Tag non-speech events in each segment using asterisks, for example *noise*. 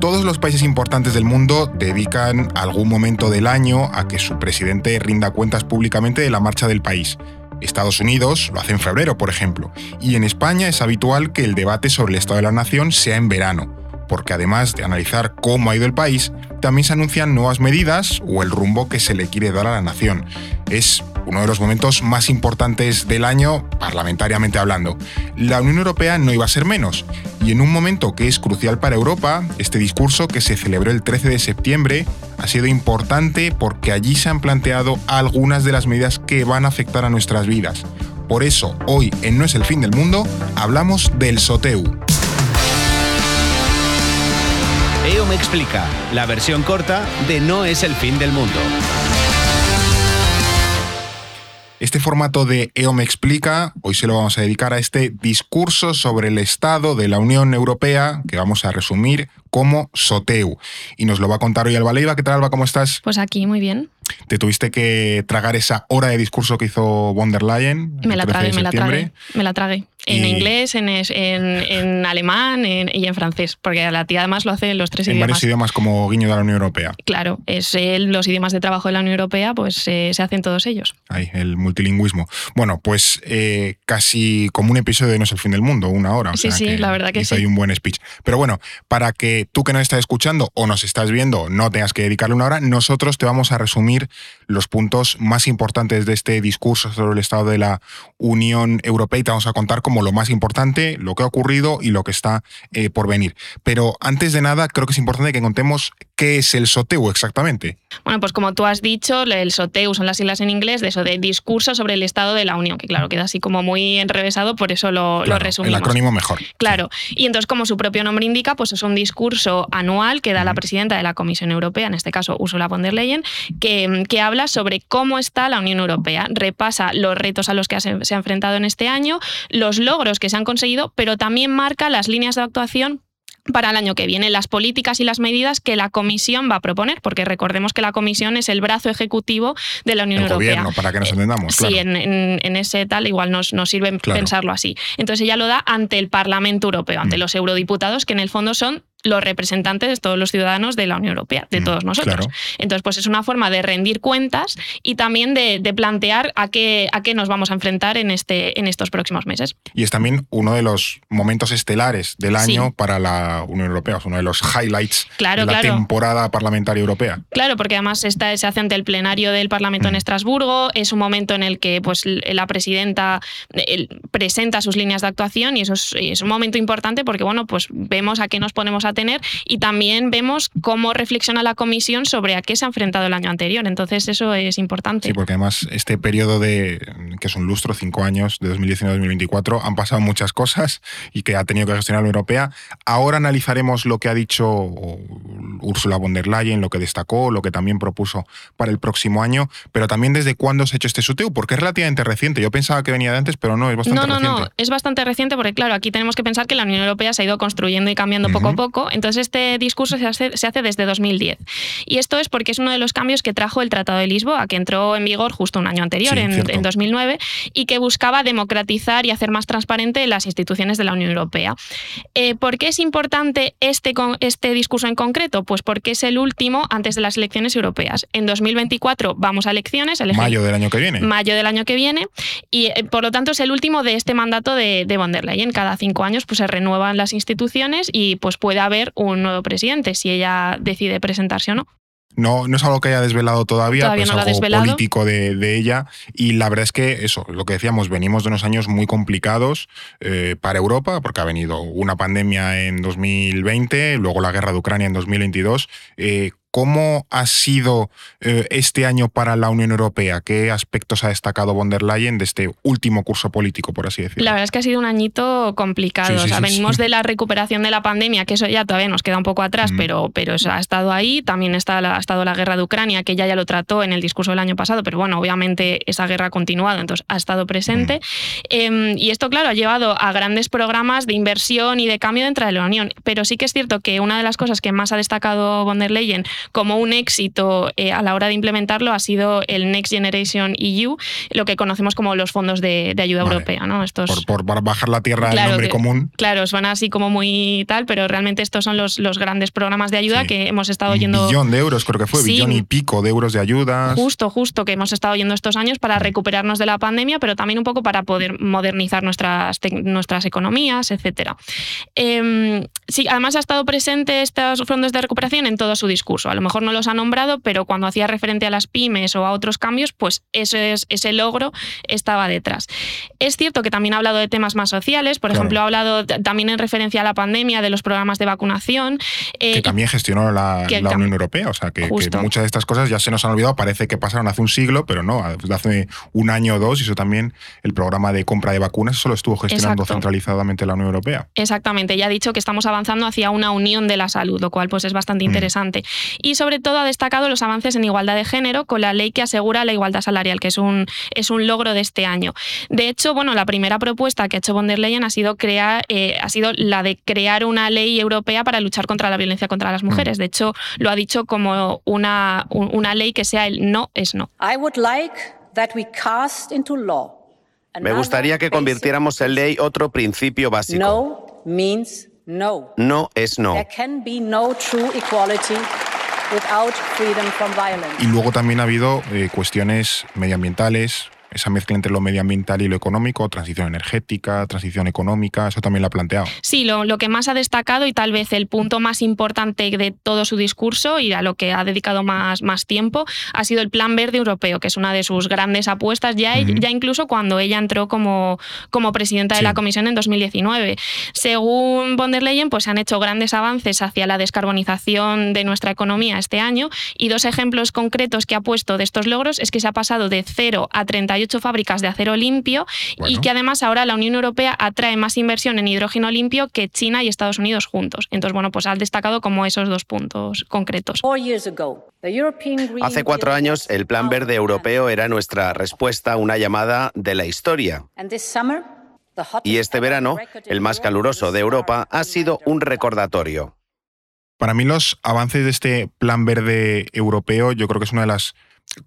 Todos los países importantes del mundo dedican algún momento del año a que su presidente rinda cuentas públicamente de la marcha del país. Estados Unidos lo hace en febrero, por ejemplo, y en España es habitual que el debate sobre el estado de la nación sea en verano, porque además de analizar cómo ha ido el país, también se anuncian nuevas medidas o el rumbo que se le quiere dar a la nación. Es uno de los momentos más importantes del año, parlamentariamente hablando. La Unión Europea no iba a ser menos, y en un momento que es crucial para Europa, este discurso que se celebró el 13 de septiembre ha sido importante porque allí se han planteado algunas de las medidas que van a afectar a nuestras vidas. Por eso, hoy en No es el fin del mundo, hablamos del SOTEU. EO me explica, la versión corta de No es el fin del mundo. Este formato de EO me explica, hoy se lo vamos a dedicar a este discurso sobre el Estado de la Unión Europea, que vamos a resumir como SOTEU. Y nos lo va a contar hoy Alba Leiva. ¿Qué tal, Alba? ¿Cómo estás? Pues aquí, muy bien. ¿Te tuviste que tragar esa hora de discurso que hizo von der Leyen? Me la tragué, me la tragué. Me la tragué. En inglés, en, en, *laughs* alemán y en francés, porque la tía además lo hace en los tres idiomas. En varios idiomas como guiño de la Unión Europea. Claro, es los idiomas de trabajo de la Unión Europea, pues eh, se hacen todos ellos. Ahí, el multilingüismo. Bueno, pues eh, casi como un episodio de No es el fin del mundo, una hora. sí, sí, la verdad que sí. Hay un buen speech. Pero bueno, para que tú que nos estás escuchando o nos estás viendo no tengas que dedicarle una hora, nosotros te vamos a resumir los puntos más importantes de este discurso sobre el estado de la Unión Europea y te vamos a contar como lo más importante, lo que ha ocurrido y lo que está eh, por venir. Pero antes de nada, creo que es importante que contemos qué es el SOTEU exactamente. Bueno, pues como tú has dicho, el SOTEU son las siglas en inglés de eso, de discurso sobre el estado de la Unión, que claro, queda así como muy enrevesado, por eso lo, resumimos. El acrónimo mejor. Claro. Y entonces, como su propio nombre indica, pues es un discurso anual que da la presidenta de la Comisión Europea, en este caso Ursula von der Leyen, que, que habla sobre cómo está la Unión Europea. Repasa los retos a los que se ha enfrentado en este año, los logros que se han conseguido, pero también marca las líneas de actuación para el año que viene, las políticas y las medidas que la Comisión va a proponer, porque recordemos que la Comisión es el brazo ejecutivo de la Unión el Europea. Gobierno, para que nos entendamos. Sí, en, ese tal igual nos, nos sirve pensarlo así. Entonces ella lo da ante el Parlamento Europeo, ante mm. los eurodiputados, que en el fondo son los representantes de todos los ciudadanos de la Unión Europea, de mm, todos nosotros. Entonces, pues es una forma de rendir cuentas y también de, plantear a qué, a qué nos vamos a enfrentar en, este, en estos próximos meses. Y es también uno de los momentos estelares del año para la Unión Europea, es uno de los highlights de la temporada parlamentaria europea. Claro, porque además está, se hace ante el plenario del Parlamento en mm. Estrasburgo, es un momento en el que pues, la presidenta presenta sus líneas de actuación y eso es, es un momento importante porque bueno, pues vemos a qué nos ponemos a tener y también vemos cómo reflexiona la comisión sobre a qué se ha enfrentado el año anterior. Entonces eso es importante. Sí, porque además este periodo de, que es un lustro, cinco años, de 2019 a 2024, han pasado muchas cosas y que ha tenido que gestionar la Europea. Ahora analizaremos lo que ha dicho Ursula von der Leyen, lo que destacó, lo que también propuso para el próximo año, pero también desde cuándo se ha hecho este SUTEU, porque es relativamente reciente. Yo pensaba que venía de antes, pero no, es bastante reciente. No, no, no, es bastante reciente porque, claro, aquí tenemos que pensar que la Unión Europea se ha ido construyendo y cambiando poco a poco entonces este discurso se hace, se hace, desde 2010. Y esto es porque es uno de los cambios que trajo el Tratado de Lisboa, que entró en vigor justo un año anterior, en, 2009, y que buscaba democratizar y hacer más transparente las instituciones de la Unión Europea. Eh, ¿Por qué es importante este, este discurso en concreto? Pues porque es el último antes de las elecciones europeas. En 2024 vamos a elecciones. Mayo del año que viene. Mayo del año que viene. Y eh, por lo tanto es el último de este mandato de, de von der Leyen. Cada cinco años pues, se renuevan las instituciones y pues puede haber un nuevo presidente, si ella decide presentarse o no. No, no es algo que haya desvelado todavía, pero es algo político de, ella. Y la verdad es que eso, lo que decíamos, venimos de unos años muy complicados eh, para Europa, porque ha venido una pandemia en 2020, luego la guerra de Ucrania en 2022. Eh, ¿Cómo ha sido eh, este año para la Unión Europea? ¿Qué aspectos ha destacado von der Leyen de este último curso político, por así decirlo? La verdad es que ha sido un añito complicado. venimos de la recuperación de la pandemia, que eso ya todavía nos queda un poco atrás, pero, pero ha estado ahí. También está ha estado la guerra de Ucrania, que ella ya lo trató en el discurso del año pasado, pero bueno, obviamente esa guerra ha continuado, entonces ha estado presente. Em, y esto, claro, ha llevado a grandes programas de inversión y de cambio dentro de la Unión. Pero sí que es cierto que una de las cosas que más ha destacado von der Leyen como un éxito eh, a la hora de implementarlo ha sido el Next Generation EU, lo que conocemos como los fondos de, ayuda europea. ¿no? Estos, por, bajar la tierra al nombre común. Claro, suena así como muy tal, pero realmente estos son los, los grandes programas de ayuda que hemos estado yendo. Un billón de euros, creo que fue, billón y pico de euros de ayuda. Justo, justo, que hemos estado yendo estos años para recuperarnos de la pandemia, pero también un poco para poder modernizar nuestras, nuestras economías, etcétera. Em, sí, además ha estado presente estos fondos de recuperación en todo su discurso. A lo mejor no los ha nombrado, pero cuando hacía referente a las pymes o a otros cambios, pues ese, es, ese logro estaba detrás. Es cierto que también ha hablado de temas más sociales, por ejemplo, ha hablado también en referencia a la pandemia de los programas de vacunación. Eh, que también gestionó la, Unión Europea, o sea, que, muchas de estas cosas ya se nos han olvidado, parece que pasaron hace un siglo, pero no, hace un año o dos, y eso también, el programa de compra de vacunas, solo estuvo gestionando centralizadamente la Unión Europea. Exactamente, ya ha dicho que estamos avanzando hacia una unión de la salud, lo cual pues es bastante mm. interesante. Y sobre todo ha destacado los avances en igualdad de género con la ley que asegura la igualdad salarial, que es un, es un logro de este año. De hecho, bueno, la primera propuesta que ha hecho von der Leyen ha sido, crear, eh, ha sido la de crear una ley europea para luchar contra la violencia contra las mujeres. Mm. De hecho, lo ha dicho como una, una ley que sea el no es no. Me gustaría que convirtiéramos en ley otro principio básico. No means no. No es no. Y luego también ha habido eh, cuestiones medioambientales, esa mezcla entre lo medioambiental y lo económico, transición energética, transición económica, eso también lo ha planteado. Sí, lo, lo, que más ha destacado y tal vez el punto más importante de todo su discurso y a lo que ha dedicado más, más tiempo ha sido el Plan Verde Europeo, que es una de sus grandes apuestas, ya, ya incluso cuando ella entró como, como presidenta de la Comisión en 2019. Según von der Leyen, pues se han hecho grandes avances hacia la descarbonización de nuestra economía este año y dos ejemplos concretos que ha puesto de estos logros es que se ha pasado de 0 a 38 fábricas de acero limpio y que además ahora la Unión Europea atrae más inversión en hidrógeno limpio que China y Estados Unidos juntos. Entonces, bueno, pues ha destacado como esos dos puntos concretos. Hace cuatro años, el Plan Verde Europeo era nuestra respuesta a una llamada de la historia. Y este verano, el más caluroso de Europa, ha sido un recordatorio. Para mí los avances de este Plan Verde Europeo yo creo que es una de las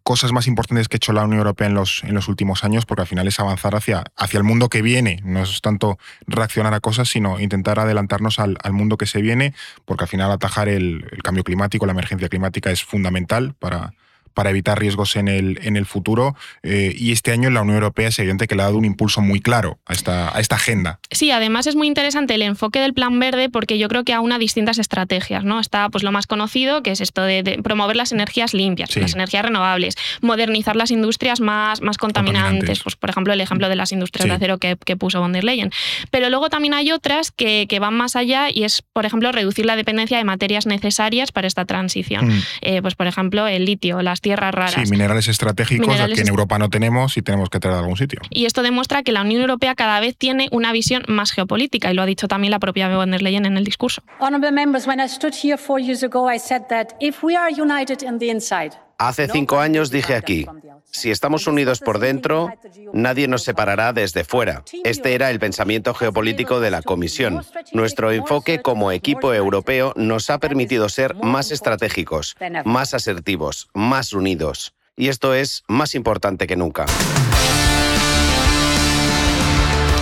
cosas más importantes que ha hecho la Unión Europea en los, en los últimos años, porque al final es avanzar hacia, hacia el mundo que viene. No es tanto reaccionar a cosas, sino intentar adelantarnos al, mundo que se viene, porque al final atajar el, el, cambio climático, la emergencia climática es fundamental para, para evitar riesgos en el, en el futuro. Eh, y este año en la Unión Europea es evidente que le ha dado un impulso muy claro a esta, a esta agenda. Sí, además es muy interesante el enfoque del Plan Verde porque yo creo que aúna distintas estrategias. ¿no? Está pues, lo más conocido, que es esto de, promover las energías limpias, las energías renovables, modernizar las industrias más, más contaminantes, Pues, por ejemplo, el ejemplo de las industrias de acero que, puso von der Leyen. Pero luego también hay otras que, que, van más allá y es, por ejemplo, reducir la dependencia de materias necesarias para esta transición. Mm. Eh, pues, por ejemplo, el litio, las tierras raras. Sí, minerales estratégicos que en Europa no tenemos y tenemos que traer de algún sitio. Y esto demuestra que la Unión Europea cada vez tiene una visión más geopolítica y lo ha dicho también la propia von der Leyen en el discurso. Honorable members, when I stood here four years ago, I said that if we are united in the inside, Hace cinco años dije aquí, si estamos unidos por dentro, nadie nos separará desde fuera. Este era el pensamiento geopolítico de la Comisión. Nuestro enfoque como equipo europeo nos ha permitido ser más estratégicos, más asertivos, más unidos. Y esto es más importante que nunca.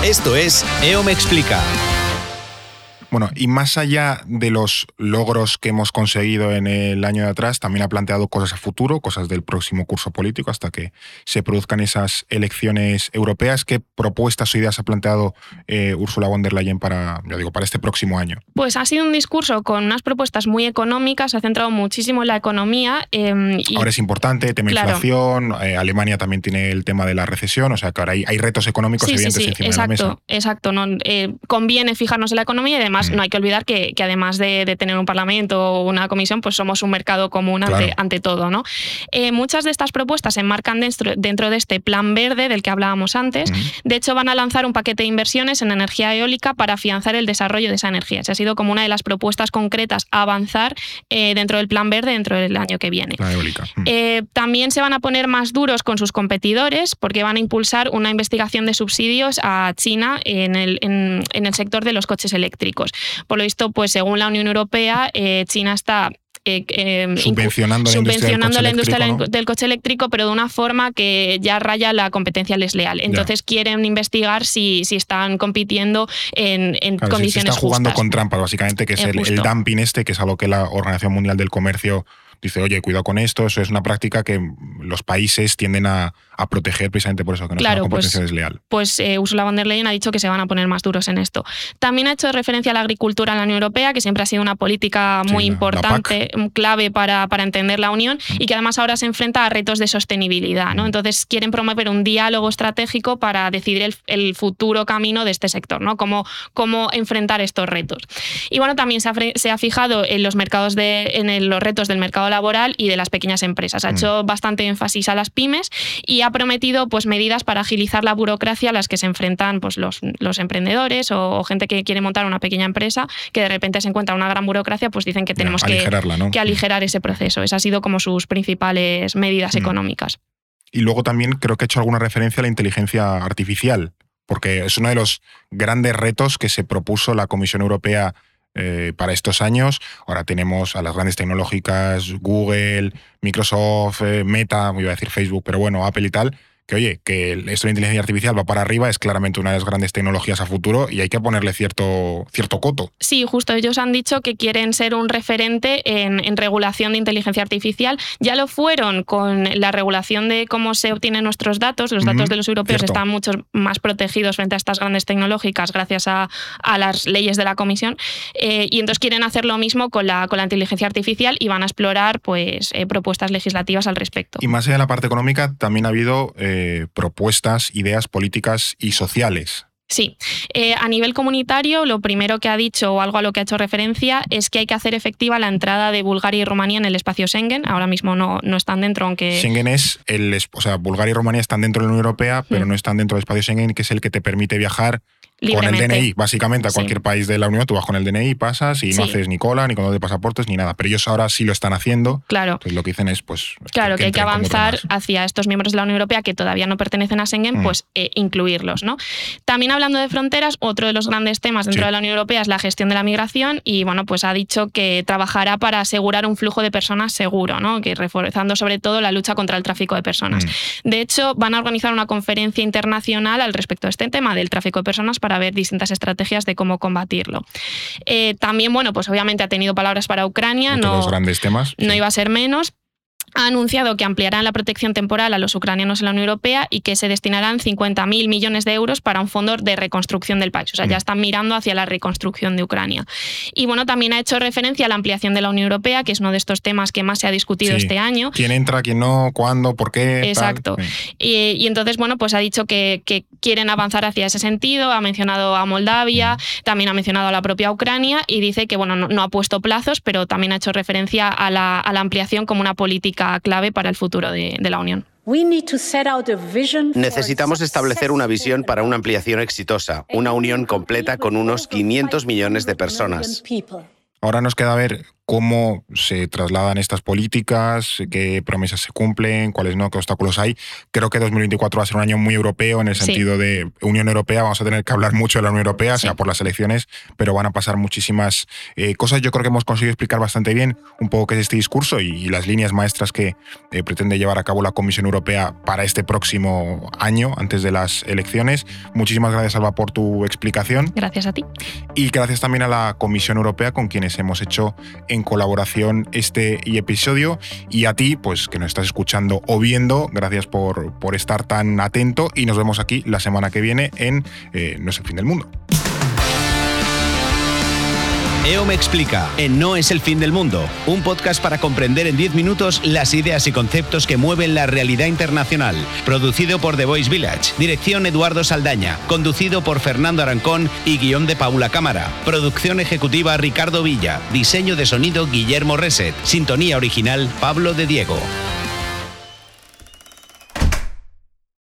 Esto es EO Me Explica bueno, y más allá de los logros que hemos conseguido en el año de atrás, también ha planteado cosas a futuro, cosas del próximo curso político, hasta que se produzcan esas elecciones europeas. ¿Qué propuestas o ideas ha planteado eh, Ursula von der Leyen para, yo digo, para este próximo año? Pues ha sido un discurso con unas propuestas muy económicas, ha centrado muchísimo en la economía. Em, ahora es importante, tema inflación, eh, Alemania también tiene el tema de la recesión, o sea que ahora hay, retos económicos evidentes encima de la mesa. Exacto, ¿no? Eh, conviene fijarnos en la economía y además no hay que olvidar que, además de, tener un parlamento o una comisión, pues somos un mercado común ante, todo. ¿no? Eh, muchas de estas propuestas se enmarcan dentro, dentro, de este plan verde del que hablábamos antes. De hecho, van a lanzar un paquete de inversiones en energía eólica para afianzar el desarrollo de esa energía. Esa ha sido como una de las propuestas concretas a avanzar eh, dentro del plan verde dentro del año que viene. Eh, también se van a poner más duros con sus competidores porque van a impulsar una investigación de subsidios a China en el, en el sector de los coches eléctricos. Por lo visto, pues según la Unión Europea, eh, China está eh, subvencionando, la, industria del coche eléctrico, pero de una forma que ya raya la competencia desleal. Entonces quieren investigar si, si están compitiendo en, en condiciones si se está jugando con trampas, básicamente, que es el, el dumping este, que es algo que la Organización Mundial del Comercio dice, oye, cuidado con esto, eso es una práctica que los países tienden a, proteger precisamente por eso, que no es una competencia pues, desleal. Pues eh, Ursula von der Leyen ha dicho que se van a poner más duros en esto. También ha hecho referencia a la agricultura en la Unión Europea, que siempre ha sido una política muy importante, clave para, para, entender la Unión mm. y que además ahora se enfrenta a retos de sostenibilidad. ¿no? Mm. Entonces quieren promover un diálogo estratégico para decidir el, futuro camino de este sector, ¿no? Cómo, cómo enfrentar estos retos. Y bueno, también se ha, se ha fijado en los mercados de, en los retos del mercado laboral y de las pequeñas empresas. Ha mm. hecho bastante énfasis a las pymes y ha prometido pues, medidas para agilizar la burocracia a las que se enfrentan pues, los, los emprendedores o, gente que quiere montar una pequeña empresa que de repente se encuentra una gran burocracia, pues dicen que tenemos que, que, aligerar ese proceso. Esa ha sido como sus principales medidas mm. económicas. Y luego también creo que he hecho alguna referencia a la inteligencia artificial, porque es uno de los grandes retos que se propuso la Comisión Europea eh, para estos años. Ahora tenemos a las grandes tecnológicas, Google, Microsoft, eh, Meta, me iba a decir Facebook, pero bueno, Apple y tal, que oye, que esto de inteligencia artificial va para arriba, es claramente una de las grandes tecnologías a futuro y hay que ponerle cierto, cierto coto. Sí, justo ellos han dicho que quieren ser un referente en, regulación de inteligencia artificial. Ya lo fueron con la regulación de cómo se obtienen nuestros datos. Los datos de los europeos están mucho más protegidos frente a estas grandes tecnológicas gracias a, las leyes de la Comisión. Eh, y entonces quieren hacer lo mismo con la, con la inteligencia artificial y van a explorar pues, eh, propuestas legislativas al respecto. Y más allá de la parte económica, también ha habido... Eh, eh, propuestas, ideas políticas y sociales. Sí, eh, a nivel comunitario, lo primero que ha dicho o algo a lo que ha hecho referencia es que hay que hacer efectiva la entrada de Bulgaria y Rumanía en el espacio Schengen. Ahora mismo no, no están dentro, aunque. Schengen es el. O sea, Bulgaria y Rumanía están dentro de la Unión Europea, pero mm. no están dentro del espacio Schengen, que es el que te permite viajar con el DNI, básicamente a cualquier país de la Unión, tú vas con el DNI, pasas y no haces ni cola, ni control de pasaportes, ni nada. Pero ellos ahora sí lo están haciendo. Claro. Entonces lo que dicen es, pues. Claro, que, hay que avanzar hacia estos miembros de la Unión Europea que todavía no pertenecen a Schengen, mm. pues eh, incluirlos, ¿no? También hablando de fronteras, otro de los grandes temas dentro de la Unión Europea es la gestión de la migración y, bueno, pues ha dicho que trabajará para asegurar un flujo de personas seguro, ¿no? Que reforzando sobre todo la lucha contra el tráfico de personas. Mm. De hecho, van a organizar una conferencia internacional al respecto de este tema del tráfico de personas para ver distintas estrategias de cómo combatirlo. Eh, también, bueno, pues obviamente ha tenido palabras para Ucrania, no, los grandes temas. No iba a ser menos, ha anunciado que ampliarán la protección temporal a los ucranianos en la Unión Europea y que se destinarán 50.000 millones de euros para un fondo de reconstrucción del país. O sea, ya mm. están mirando hacia la reconstrucción de Ucrania. Y bueno, también ha hecho referencia a la ampliación de la Unión Europea, que es uno de estos temas que más se ha discutido este año. ¿Quién entra, quién no, cuándo, por qué? Exacto. Y, entonces, bueno, pues ha dicho que, quieren avanzar hacia ese sentido. Ha mencionado a Moldavia, mm. también ha mencionado a la propia Ucrania y dice que, bueno, no, ha puesto plazos, pero también ha hecho referencia a la, a la ampliación como una política clave para el futuro de, de la Unión. Necesitamos establecer una visión para una ampliación exitosa, una unión completa con unos 500 millones de personas. Ahora nos queda ver cómo se trasladan estas políticas, qué promesas se cumplen, cuáles no, qué obstáculos hay. Creo que 2024 va a ser un año muy europeo en el sentido de Unión Europea. Vamos a tener que hablar mucho de la Unión Europea, sea por las elecciones, pero van a pasar muchísimas eh, cosas. Yo creo que hemos conseguido explicar bastante bien un poco qué es este discurso y, las líneas maestras que eh, pretende llevar a cabo la Comisión Europea para este próximo año, antes de las elecciones. Muchísimas gracias, Alba, por tu explicación. Gracias a ti. Y gracias también a la Comisión Europea, con quienes hemos hecho en colaboración este episodio. Y a ti, pues que nos estás escuchando o viendo, gracias por, por estar tan atento y nos vemos aquí la semana que viene en eh, No es el fin del mundo. EO me explica en No es el fin del mundo, un podcast para comprender en 10 minutos las ideas y conceptos que mueven la realidad internacional. Producido por The Voice Village, dirección Eduardo Saldaña, conducido por Fernando Arancón y guion de Paula Cámara. Producción ejecutiva Ricardo Villa, diseño de sonido Guillermo Reset, sintonía original Pablo de Diego.